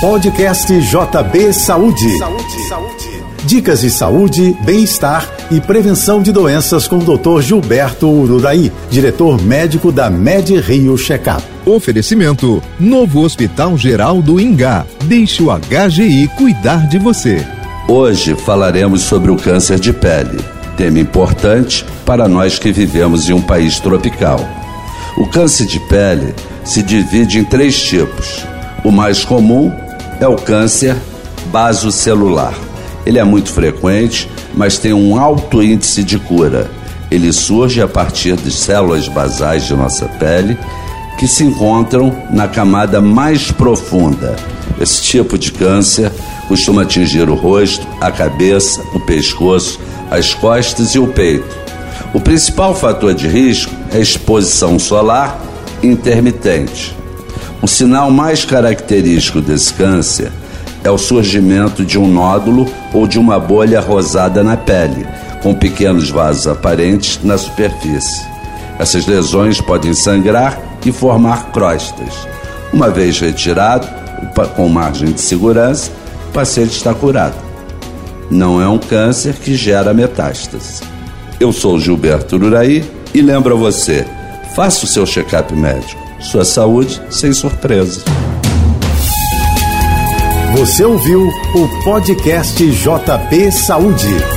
Podcast JB Saúde. Saúde, saúde. Dicas de saúde, bem-estar e prevenção de doenças com o Dr. Gilberto Ururaí, diretor médico da Med Rio Checkup. Oferecimento: Novo Hospital Geral do Ingá. Deixe o HGI cuidar de você. Hoje falaremos sobre o câncer de pele, tema importante para nós que vivemos em um país tropical. O câncer de pele se divide em três tipos. O mais comum é o câncer basocelular. Ele é muito frequente, mas tem um alto índice de cura. Ele surge a partir de células basais de nossa pele que se encontram na camada mais profunda. Esse tipo de câncer costuma atingir o rosto, a cabeça, o pescoço, as costas e o peito. O principal fator de risco é a exposição solar intermitente. O sinal mais característico desse câncer é o surgimento de um nódulo ou de uma bolha rosada na pele, com pequenos vasos aparentes na superfície. Essas lesões podem sangrar e formar crostas. Uma vez retirado, com margem de segurança, o paciente está curado. Não é um câncer que gera metástase. Eu sou Gilberto Uraí e lembro a você: faça o seu check-up médico. Sua saúde sem surpresa. Você ouviu o podcast JP Saúde.